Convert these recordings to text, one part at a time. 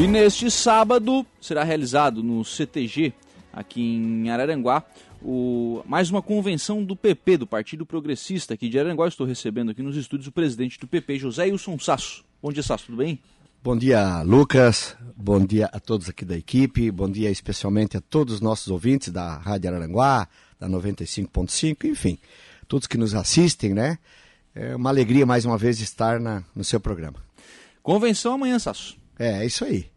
E neste sábado será realizado no CTG, aqui em Araranguá, o, mais uma convenção do PP, do Partido Progressista aqui de Araranguá. Estou recebendo aqui nos estúdios o presidente do PP, José Wilson Sasso. Bom dia, Sasso, tudo bem? Bom dia, Lucas. Bom dia a todos aqui da equipe. Bom dia especialmente a todos os nossos ouvintes da Rádio Araranguá, da 95.5, enfim, todos que nos assistem, né? É uma alegria mais uma vez estar na, no seu programa. Convenção amanhã, Sasso. É, é isso aí.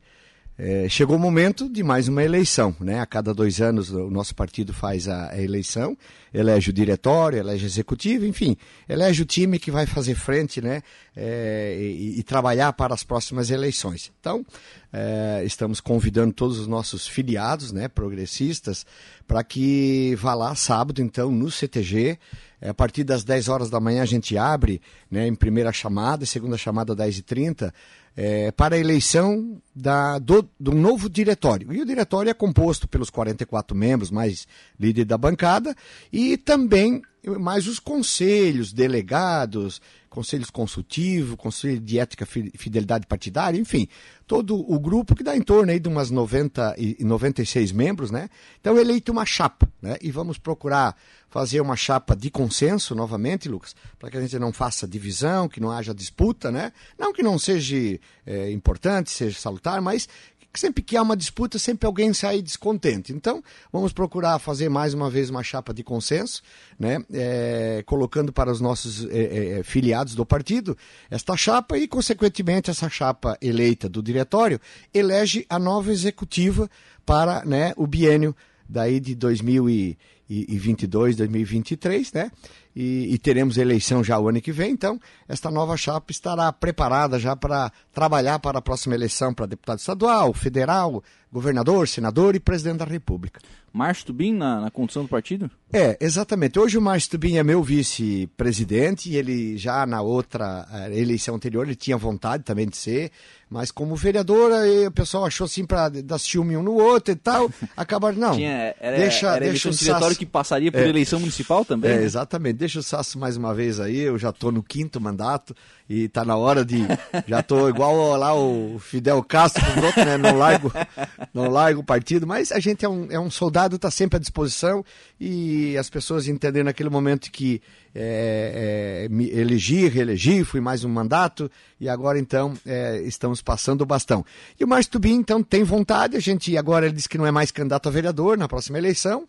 É, chegou o momento de mais uma eleição, né? A cada dois anos o nosso partido faz a, a eleição, elege o diretório, elege o executivo, enfim, elege o time que vai fazer frente, né? É, e, e, trabalhar para as próximas eleições. Então, é, estamos convidando todos os nossos filiados, né? Progressistas, para que vá lá sábado, então, no CTG. É, a partir das 10 horas da manhã a gente abre, né? Em primeira chamada, segunda chamada 10h30 é, para a eleição da, do, do novo diretório. E o diretório é composto pelos 44 membros, mais líder da bancada, e também mais os conselhos, delegados, conselhos consultivos, conselho de ética fidelidade partidária, enfim, todo o grupo que dá em torno aí de umas 90 e 96 membros, né? Então eleito uma chapa, né? E vamos procurar fazer uma chapa de consenso novamente, Lucas, para que a gente não faça divisão, que não haja disputa, né? Não que não seja é, importante, seja salutar, mas sempre que há uma disputa, sempre alguém sai descontente. Então, vamos procurar fazer mais uma vez uma chapa de consenso, né? É, colocando para os nossos é, é, filiados do partido esta chapa e, consequentemente, essa chapa eleita do diretório elege a nova executiva para né, o biênio daí de 2022, 2023, né? E, e, teremos eleição já o ano que vem, então esta nova chapa estará preparada já para trabalhar para a próxima eleição para deputado estadual, federal, governador, senador e presidente da República. Márcio Tubim na, na condução do partido? É, exatamente. Hoje o Márcio Tubim é meu vice-presidente ele já na outra eh, eleição anterior ele tinha vontade também de ser, mas como vereador o pessoal achou assim para dar ciúme um no outro e tal, acabaram, não, tinha, era, deixa, era deixa o diretório que passaria por é, eleição municipal também? É, né? exatamente. Deixa o Sasso mais uma vez aí, eu já estou no quinto mandato e está na hora de, já estou igual lá o Fidel Castro, né, não largo, não largo o partido, mas a gente é um, é um soldado, está sempre à disposição e as pessoas entenderam naquele momento que é, é, me elegi, reelegi, fui mais um mandato e agora então é, estamos passando o bastão. E o Márcio Tubim então tem vontade, a gente agora ele disse que não é mais candidato a vereador na próxima eleição,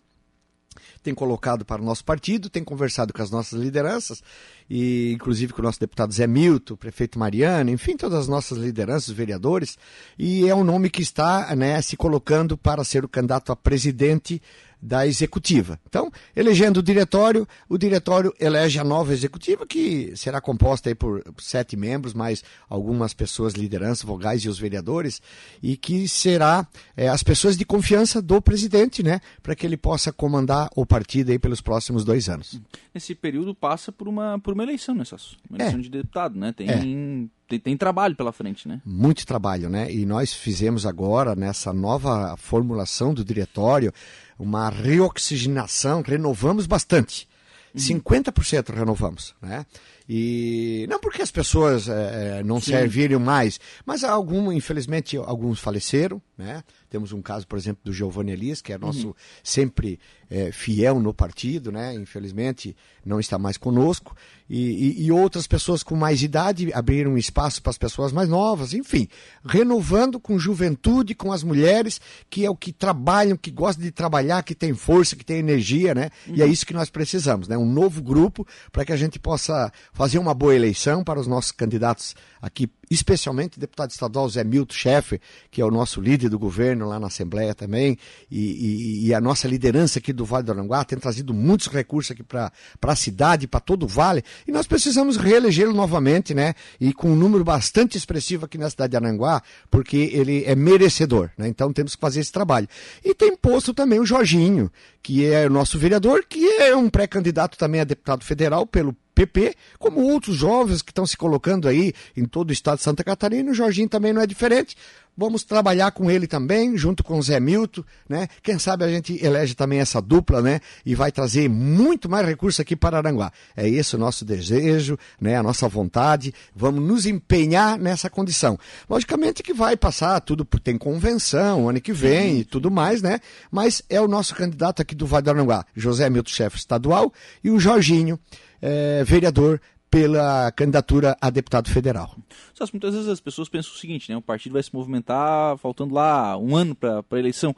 tem colocado para o nosso partido, tem conversado com as nossas lideranças, e inclusive com o nosso deputado Zé Milton, prefeito Mariano, enfim, todas as nossas lideranças, vereadores, e é um nome que está né, se colocando para ser o candidato a presidente da executiva. Então, elegendo o diretório, o diretório elege a nova executiva, que será composta aí por sete membros, mais algumas pessoas, liderança, vogais e os vereadores, e que será é, as pessoas de confiança do presidente, né, para que ele possa comandar o partido aí pelos próximos dois anos. Esse período passa por uma, por uma eleição, né, Sasso? Uma eleição é. de deputado, né? Tem. É tem, tem, trabalho pela frente, né? Muito trabalho, né? E nós fizemos agora, nessa nova formulação do diretório, uma reoxigenação, renovamos bastante. Uhum. 50% renovamos, né? E não porque as pessoas é, não Sim. serviram mais, mas algum, infelizmente, alguns faleceram, né? Temos um caso, por exemplo, do Giovanni Elias, que é nosso uhum. sempre é, fiel no partido, né? Infelizmente não está mais conosco. E, e, e, outras pessoas com mais idade abriram espaço para as pessoas mais novas, enfim, renovando com juventude, com as mulheres, que é o que trabalham, que gostam de trabalhar, que tem força, que tem energia, né? Uhum. E é uhum. isso que nós precisamos, né? Um novo grupo para que a gente possa fazer uma boa eleição para os nossos candidatos aqui, especialmente o deputado estadual Zé Milton Chefe, que é o nosso líder do governo lá na Assembleia também, e, e, e a nossa liderança aqui do Vale do Aranguá tem trazido muitos recursos aqui para a cidade, para todo o Vale, e nós precisamos reelegê-lo novamente, né? E com um número bastante expressivo aqui na cidade de Aranguá, porque ele é merecedor, né? Então temos que fazer esse trabalho. E tem posto também o Jorginho, que é o nosso vereador, que é um pré-candidato também a deputado federal pelo PP, como outros jovens que estão se colocando aí em todo o estado de Santa Catarina, o Jorginho também não é diferente. Vamos trabalhar com ele também, junto com o Zé Milton, né? Quem sabe a gente elege também essa dupla, né? E vai trazer muito mais recursos aqui para Aranguá. É esse o nosso desejo, né? A nossa vontade. Vamos nos empenhar nessa condição. Logicamente que vai passar tudo por tem convenção ano que vem e tudo mais, né? Mas é o nosso candidato aqui do Vale do Aranguá, José Milton, chefe estadual, e o Jorginho, é, vereador pela candidatura a deputado federal. Muitas vezes as pessoas pensam o seguinte, né? O partido vai se movimentar faltando lá um ano para a eleição.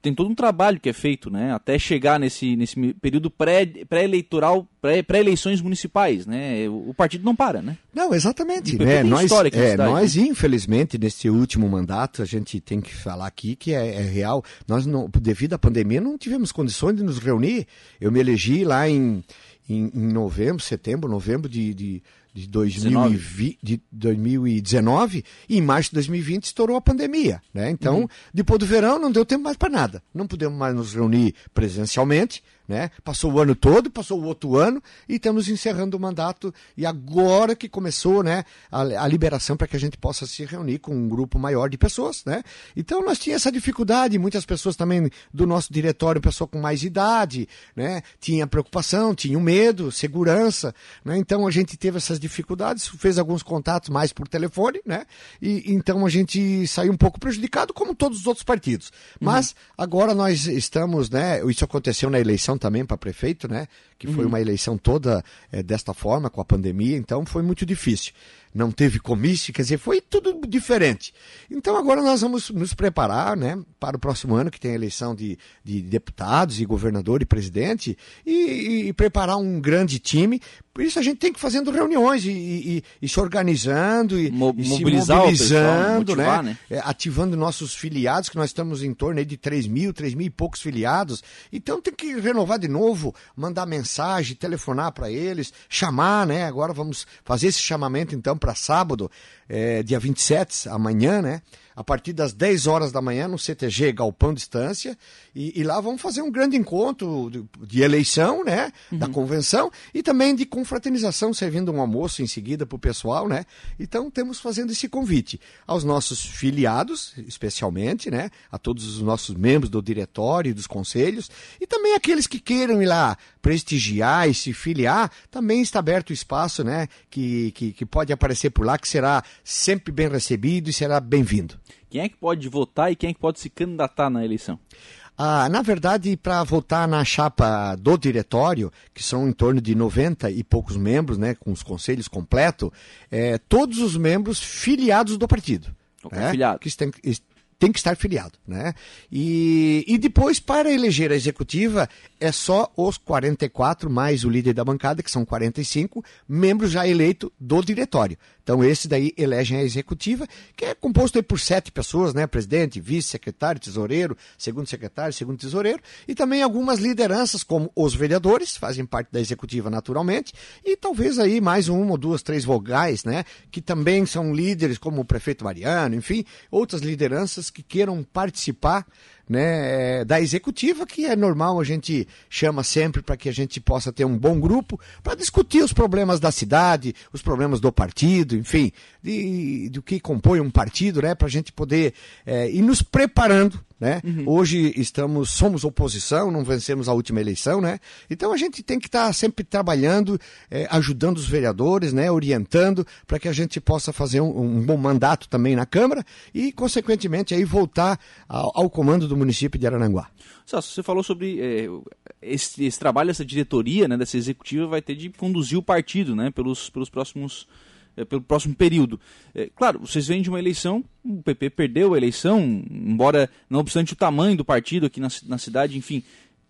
Tem todo um trabalho que é feito, né? Até chegar nesse, nesse período pré-eleitoral, pré pré-eleições municipais, né? O, o, partido não para, né? Não, exatamente. Né? Nós, é, cidade, nós né? infelizmente, nesse último mandato, a gente tem que falar aqui que é, é real. Nós, não, devido à pandemia, não tivemos condições de nos reunir. Eu me elegi lá em em, em novembro, setembro, novembro de, de, de, 2020, de 2019 e em março de 2020 estourou a pandemia. Né? Então, uhum. depois do verão não deu tempo mais para nada. Não pudemos mais nos reunir presencialmente né? Passou o ano todo, passou o outro ano e estamos encerrando o mandato. E agora que começou né, a, a liberação para que a gente possa se reunir com um grupo maior de pessoas. Né? Então nós tínhamos essa dificuldade, muitas pessoas também do nosso diretório, pessoa com mais idade, né? tinha preocupação, tinha medo, segurança. Né? Então a gente teve essas dificuldades, fez alguns contatos mais por telefone, né? e então a gente saiu um pouco prejudicado, como todos os outros partidos. Mas uhum. agora nós estamos, né? isso aconteceu na eleição eleição também para prefeito, né? Que foi uhum. uma eleição toda é, desta forma, com a pandemia, então foi muito difícil. Não teve comício, quer dizer, foi tudo diferente. Então agora nós vamos nos preparar, né? Para o próximo ano, que tem a eleição de, de deputados e governador e presidente, e, e preparar um grande time por isso a gente tem que ir fazendo reuniões e, e, e se organizando e, Mo mobilizar se mobilizando, pessoal, motivar, né? né? Ativando nossos filiados, que nós estamos em torno de 3 mil, 3 mil e poucos filiados. Então tem que renovar de novo, mandar mensagem, telefonar para eles, chamar, né? Agora vamos fazer esse chamamento então para sábado, é, dia 27, amanhã, né? a partir das 10 horas da manhã no CTG Galpão Distância. E, e lá vamos fazer um grande encontro de, de eleição, né? Uhum. Da convenção e também de confraternização, servindo um almoço em seguida para o pessoal, né? Então temos fazendo esse convite aos nossos filiados, especialmente, né? A todos os nossos membros do diretório e dos conselhos, e também aqueles que queiram ir lá prestigiar e se filiar, também está aberto o espaço, né? Que, que, que pode aparecer por lá, que será sempre bem recebido e será bem-vindo. Quem é que pode votar e quem é que pode se candidatar na eleição? Ah, na verdade, para votar na chapa do diretório, que são em torno de 90 e poucos membros, né, com os conselhos completos, é, todos os membros filiados do partido. Filiado. Que tem, tem que estar filiado. Né? E, e depois, para eleger a executiva, é só os 44 mais o líder da bancada, que são 45, membros já eleitos do diretório. Então, esse daí elegem a executiva, que é composto por sete pessoas, né? Presidente, vice-secretário, tesoureiro, segundo secretário, segundo tesoureiro, e também algumas lideranças, como os vereadores, fazem parte da executiva naturalmente, e talvez aí mais uma ou duas, três vogais, né? Que também são líderes, como o prefeito Mariano, enfim, outras lideranças que queiram participar né, é, da executiva, que é normal, a gente chama sempre para que a gente possa ter um bom grupo para discutir os problemas da cidade, os problemas do partido, enfim, de, do que compõe um partido, né, para a gente poder é, ir nos preparando né? Uhum. Hoje estamos, somos oposição, não vencemos a última eleição, né? Então a gente tem que estar tá sempre trabalhando, é, ajudando os vereadores, né? Orientando para que a gente possa fazer um, um, bom mandato também na Câmara e, consequentemente, aí voltar ao, ao comando do município de Arananguá. Celso, você falou sobre é, esse, esse, trabalho, essa diretoria, né, dessa executiva vai ter de conduzir o partido, né? Pelos, pelos próximos é, pelo próximo período. É, claro, vocês vêm de uma eleição, o PP perdeu a eleição, embora, não obstante o tamanho do partido aqui na, na cidade, enfim,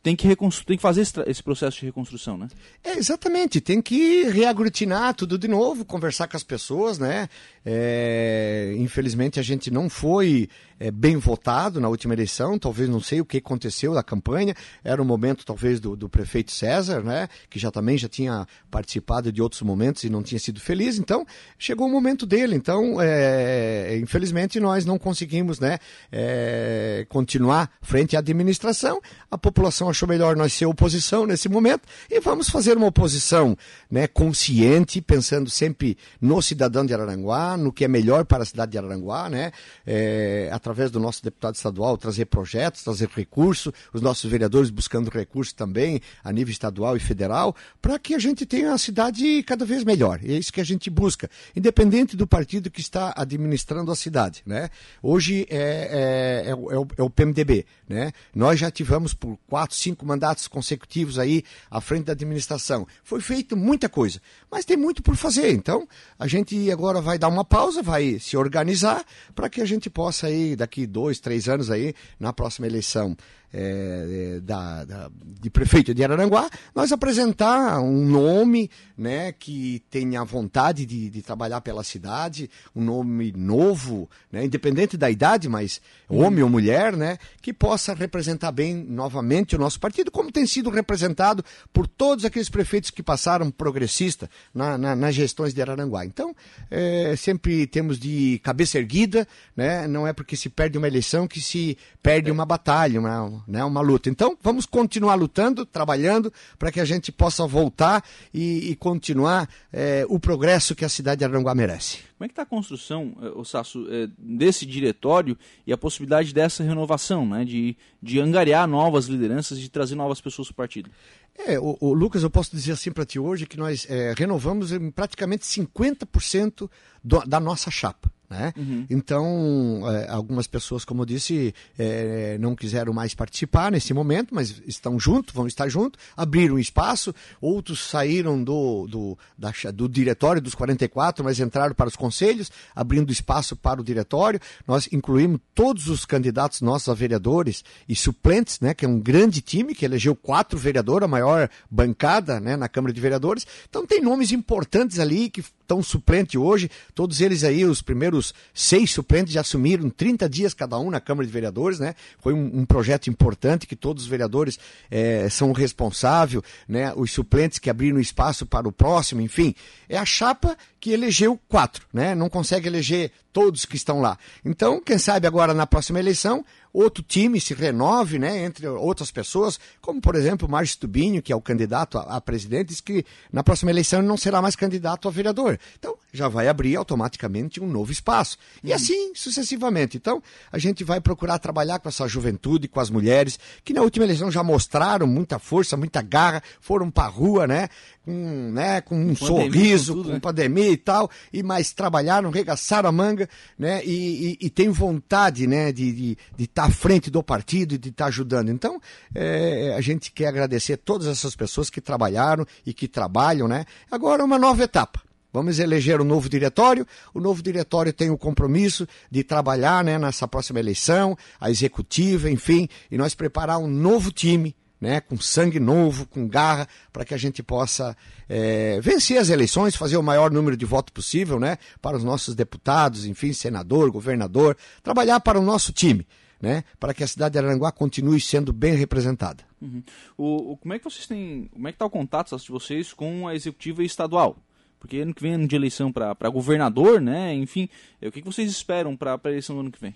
tem que, tem que fazer esse, esse, processo de reconstrução, né? É, exatamente, tem que reaglutinar tudo de novo, conversar com as pessoas, né? É, infelizmente a gente não foi é, bem votado na última eleição, talvez não sei o que aconteceu na campanha, era o momento talvez do, do, prefeito César, né? Que já também já tinha participado de outros momentos e não tinha sido feliz, então chegou o momento dele, então é, infelizmente nós não conseguimos, né? É, continuar frente à administração, a população achou melhor nós ser oposição nesse momento e vamos fazer uma oposição né, consciente, pensando sempre no cidadão de Araranguá, no que é melhor para a cidade de Araranguá, né? É, através do nosso deputado estadual, trazer projetos, trazer recursos, os nossos vereadores buscando recursos também a nível estadual e federal, para que a gente tenha a cidade cada vez melhor. É isso que a gente busca, independente do partido que está administrando a cidade, né? Hoje é, é, é, o, é o PMDB, né? Nós já tivemos por quatro, cinco mandatos consecutivos aí à frente da administração. Foi feito muita coisa, mas tem muito por fazer. Então, a gente agora vai dar uma pausa, vai se organizar para que a gente possa aí, daqui dois, três anos aí, na próxima eleição, é, da, da, de prefeito de Araranguá, nós apresentar um nome né, que tenha vontade de, de trabalhar pela cidade, um nome novo, né, independente da idade, mas homem ou mulher, né, que possa representar bem novamente o nosso partido, como tem sido representado por todos aqueles prefeitos que passaram progressista na, na, nas gestões de Araranguá. Então, é, sempre temos de cabeça erguida, né, não é porque se perde uma eleição que se perde uma batalha, uma, né, uma luta. Então, vamos continuar lutando, trabalhando, para que a gente possa voltar e, e continuar é, o progresso que a cidade de Aranguá merece. Como é que está a construção, o eh, Sasso, é, desse diretório e a possibilidade dessa renovação, né, de, de angariar novas lideranças, de trazer novas pessoas para o partido? É, o, o, Lucas, eu posso dizer assim para ti hoje que nós é, renovamos em praticamente 50% do, da nossa chapa. Né? Uhum. Então, é, algumas pessoas, como eu disse, é, não quiseram mais participar nesse momento, mas estão juntos, vão estar juntos, abriram espaço, outros saíram do, do, da, do diretório dos 44, mas entraram para os conselhos, abrindo espaço para o diretório. Nós incluímos todos os candidatos nossos a vereadores e suplentes, né, que é um grande time, que elegeu quatro vereadores, a maior bancada né, na Câmara de Vereadores. Então, tem nomes importantes ali que estão suplente hoje, todos eles aí, os primeiros seis suplentes já assumiram 30 dias cada um na Câmara de Vereadores, né? Foi um, um projeto importante que todos os vereadores é, são responsáveis, né? Os suplentes que abriram espaço para o próximo, enfim. É a chapa que elegeu quatro, né? Não consegue eleger todos que estão lá. Então, quem sabe agora na próxima eleição outro time se renove, né, entre outras pessoas, como por exemplo o Márcio Tubinho, que é o candidato a, a presidente, diz que na próxima eleição ele não será mais candidato a vereador. Então, já vai abrir automaticamente um novo espaço. E uhum. assim sucessivamente. Então, a gente vai procurar trabalhar com essa juventude, com as mulheres, que na última eleição já mostraram muita força, muita garra, foram para a rua, né? Com, né, com um com sorriso, tudo, com né? pandemia e tal, e mais trabalharam, regaçaram a manga, né? E, e, e tem vontade, né, de estar de, de tá à frente do partido e de estar tá ajudando. Então, é, a gente quer agradecer todas essas pessoas que trabalharam e que trabalham, né? Agora uma nova etapa. Vamos eleger um novo diretório. O novo diretório tem o compromisso de trabalhar né, nessa próxima eleição, a executiva, enfim, e nós preparar um novo time, né, com sangue novo, com garra, para que a gente possa é, vencer as eleições, fazer o maior número de votos possível, né, para os nossos deputados, enfim, senador, governador, trabalhar para o nosso time né, para que a cidade de Aranguá continue sendo bem representada. Uhum. O, o, como é que vocês têm, como é que está o contato de vocês com a executiva estadual? Porque ano que vem é ano de eleição para governador, né? Enfim, o que, que vocês esperam para a eleição do ano que vem?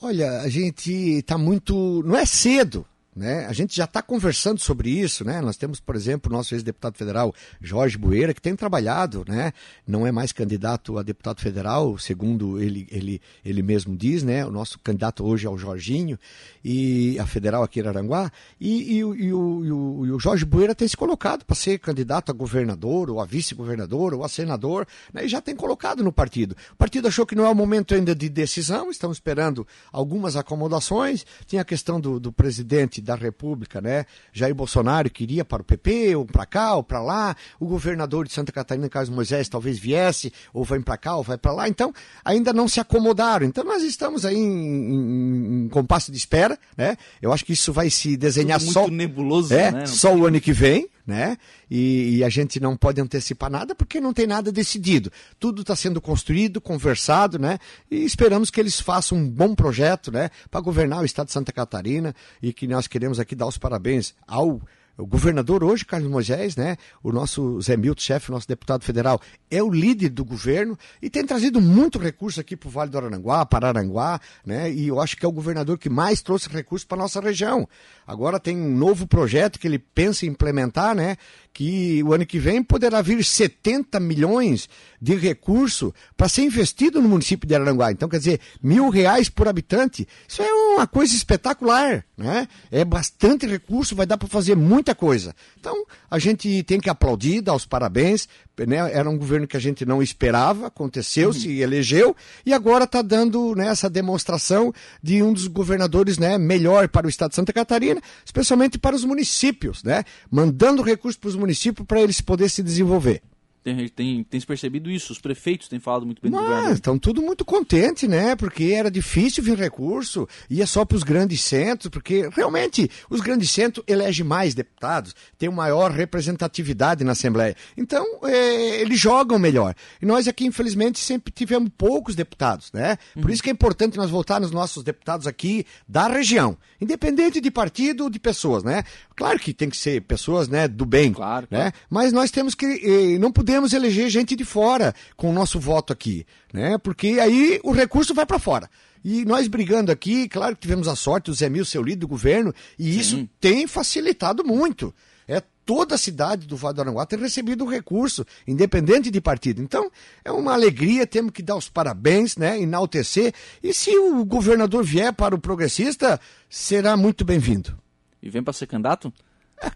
Olha, a gente está muito. Não é cedo, né? A gente já está conversando sobre isso, né? Nós temos, por exemplo, o nosso ex-deputado federal Jorge Bueira, que tem trabalhado, né? Não é mais candidato a deputado federal, segundo ele, ele, ele mesmo diz, né? O nosso candidato hoje é o Jorginho, e a federal aqui em Aranguá, e, e, e, o, e, o, e o Jorge Bueira tem se colocado para ser candidato a governador, ou a vice-governador, ou a senador, né? E já tem colocado no partido. O partido achou que não é o momento ainda de decisão, estamos esperando algumas acomodações, tinha a questão do, do presidente da República, né? Jair Bolsonaro queria para o PP, ou para cá, ou para lá. O governador de Santa Catarina, Carlos Moisés, talvez viesse, ou vai para cá, ou vai para lá. Então, ainda não se acomodaram. Então, nós estamos aí em, em, em compasso de espera, né? Eu acho que isso vai se desenhar Tudo só. Muito nebuloso, é, né? Só o ano que vem né? E, e, a gente não pode antecipar nada porque não tem nada decidido. Tudo está sendo construído, conversado, né? E esperamos que eles façam um bom projeto, né? Para governar o estado de Santa Catarina e que nós queremos aqui dar os parabéns ao O governador hoje, Carlos Moisés, né, o nosso Zé Milton, chefe, nosso deputado federal, é o líder do governo e tem trazido muito recurso aqui para o Vale do Aranguá, para Aranguá, né, e eu acho que é o governador que mais trouxe recursos para a nossa região. Agora tem um novo projeto que ele pensa em implementar, né, que o ano que vem poderá vir 70 milhões de recurso para ser investido no município de Aranguá. Então, quer dizer, mil reais por habitante. Isso é uma coisa espetacular, né? É bastante recurso, vai dar para fazer muita coisa. Então, a gente tem que aplaudir, dar os parabéns. Né? Era um governo que a gente não esperava, aconteceu, uhum. se elegeu, e agora está dando né, essa demonstração de um dos governadores né, melhor para o estado de Santa Catarina, especialmente para os municípios, né? Mandando recursos para os municípios para eles poderem se desenvolver. Tem, tem, tem se percebido isso, os prefeitos têm falado muito bem Mas, do governo. Estão tudo muito contentes, né? Porque era difícil vir recurso, ia só para os grandes centros, porque realmente os grandes centros elegem mais deputados, tem maior representatividade na Assembleia. Então, é, eles jogam melhor. E nós aqui, infelizmente, sempre tivemos poucos deputados, né? Por uhum. isso que é importante nós voltar nos nossos deputados aqui da região, independente de partido ou de pessoas, né? Claro que tem que ser pessoas né, do bem, claro, né? Claro. Mas nós temos que. Eh, não podemos eleger gente de fora com o nosso voto aqui, né? Porque aí o recurso vai para fora. E nós brigando aqui, claro que tivemos a sorte, o Zé Mil ser o líder do governo, e Sim. isso tem facilitado muito. É toda a cidade do Vale do Aranguá ter recebido o recurso, independente de partido. Então, é uma alegria, temos que dar os parabéns, né, enaltecer. E se o governador vier para o progressista, será muito bem-vindo. E vem para ser candidato?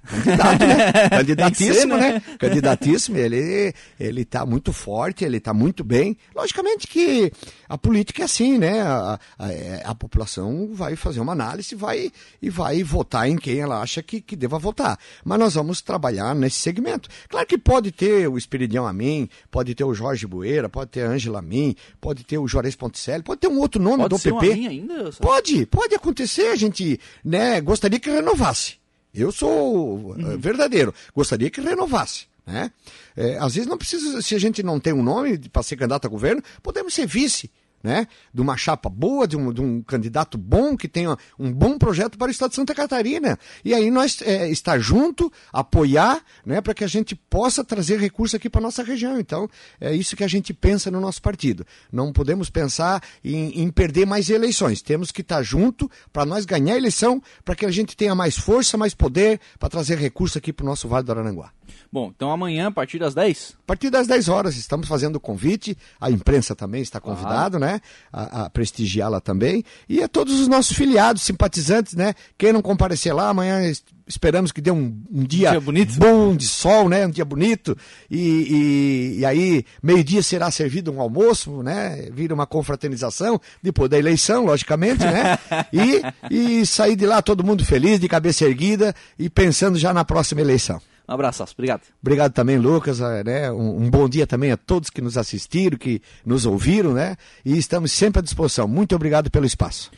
Candidato, né? Candidatíssimo, ser, né? né? Candidatíssimo, ele ele está muito forte, ele está muito bem. Logicamente que a política é assim, né? A, a, é, a, população vai fazer uma análise vai, e vai votar em quem ela acha que, que deva votar. Mas nós vamos trabalhar nesse segmento. Claro que pode ter o Espiridião Amin, pode ter o Jorge Bueira, pode ter a Ângela Amin, pode ter o Juarez Ponticelli, pode ter um outro nome pode do ser PP. Um ainda? Pode, pode acontecer, a gente né, gostaria que renovasse. Eu sou uhum. verdadeiro. Gostaria que renovasse. Né? É, às vezes não precisa, se a gente não tem um nome para ser candidato a governo, podemos ser vice né? De uma chapa boa, de um, de um candidato bom que tenha um bom projeto para o Estado de Santa Catarina. E aí nós é, estar junto, apoiar, né? Para que a gente possa trazer recursos aqui para nossa região. Então é isso que a gente pensa no nosso partido. Não podemos pensar em, em perder mais eleições. Temos que estar junto para nós ganhar a eleição, para que a gente tenha mais força, mais poder para trazer recursos aqui para o nosso Vale do Arananguá. Bom, então amanhã, a partir das 10? A partir das 10 horas, estamos fazendo o convite. A imprensa também está convidado, né? A, a prestigiá-la também. E a todos os nossos filiados, simpatizantes, né? Quem não comparecer lá, amanhã esperamos que dê um, um dia, dia bonito. bom de sol, né? Um dia bonito. E, e, e aí, meio-dia será servido um almoço, né? Vira uma confraternização, depois da eleição, logicamente, né? E, e sair de lá todo mundo feliz, de cabeça erguida e pensando já na próxima eleição. Um abraço, obrigado. Obrigado também, Lucas. Eh, né? Um, um, bom dia também a todos que nos assistiram, que nos ouviram, né? E estamos sempre à disposição. Muito obrigado pelo espaço.